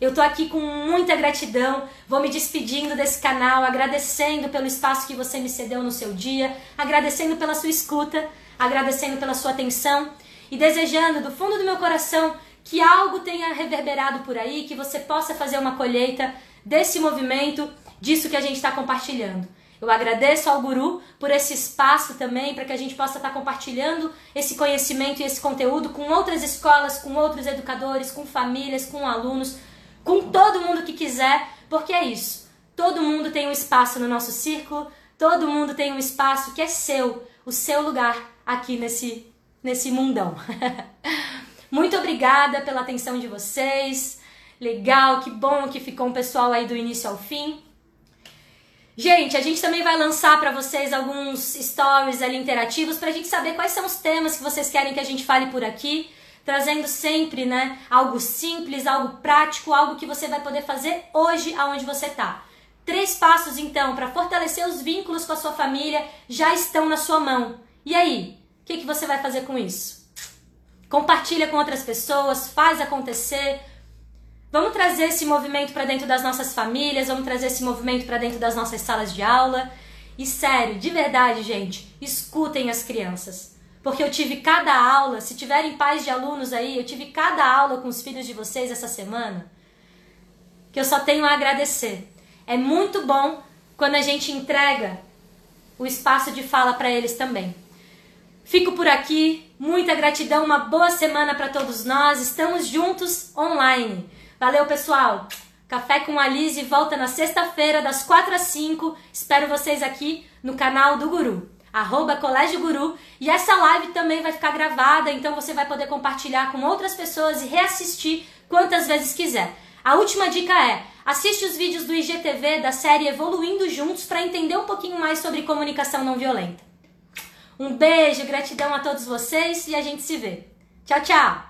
Eu tô aqui com muita gratidão, vou me despedindo desse canal, agradecendo pelo espaço que você me cedeu no seu dia, agradecendo pela sua escuta, agradecendo pela sua atenção e desejando do fundo do meu coração que algo tenha reverberado por aí, que você possa fazer uma colheita desse movimento, disso que a gente está compartilhando. Eu agradeço ao Guru por esse espaço também, para que a gente possa estar compartilhando esse conhecimento e esse conteúdo com outras escolas, com outros educadores, com famílias, com alunos, com todo mundo que quiser, porque é isso. Todo mundo tem um espaço no nosso círculo, todo mundo tem um espaço que é seu, o seu lugar aqui nesse, nesse mundão. Muito obrigada pela atenção de vocês. Legal, que bom que ficou um pessoal aí do início ao fim. Gente, a gente também vai lançar para vocês alguns stories ali interativos para a gente saber quais são os temas que vocês querem que a gente fale por aqui, trazendo sempre, né, algo simples, algo prático, algo que você vai poder fazer hoje aonde você tá. Três passos então para fortalecer os vínculos com a sua família já estão na sua mão. E aí, o que, que você vai fazer com isso? Compartilha com outras pessoas, faz acontecer, Vamos trazer esse movimento para dentro das nossas famílias, vamos trazer esse movimento para dentro das nossas salas de aula. E sério, de verdade, gente, escutem as crianças. Porque eu tive cada aula, se tiverem pais de alunos aí, eu tive cada aula com os filhos de vocês essa semana, que eu só tenho a agradecer. É muito bom quando a gente entrega o espaço de fala para eles também. Fico por aqui, muita gratidão, uma boa semana para todos nós. Estamos juntos online. Valeu, pessoal! Café com a Lise volta na sexta-feira, das 4 às 5. Espero vocês aqui no canal do Guru, arroba Colégio Guru. E essa live também vai ficar gravada, então você vai poder compartilhar com outras pessoas e reassistir quantas vezes quiser. A última dica é: assiste os vídeos do IGTV da série Evoluindo Juntos para entender um pouquinho mais sobre comunicação não violenta. Um beijo, gratidão a todos vocês e a gente se vê. Tchau, tchau!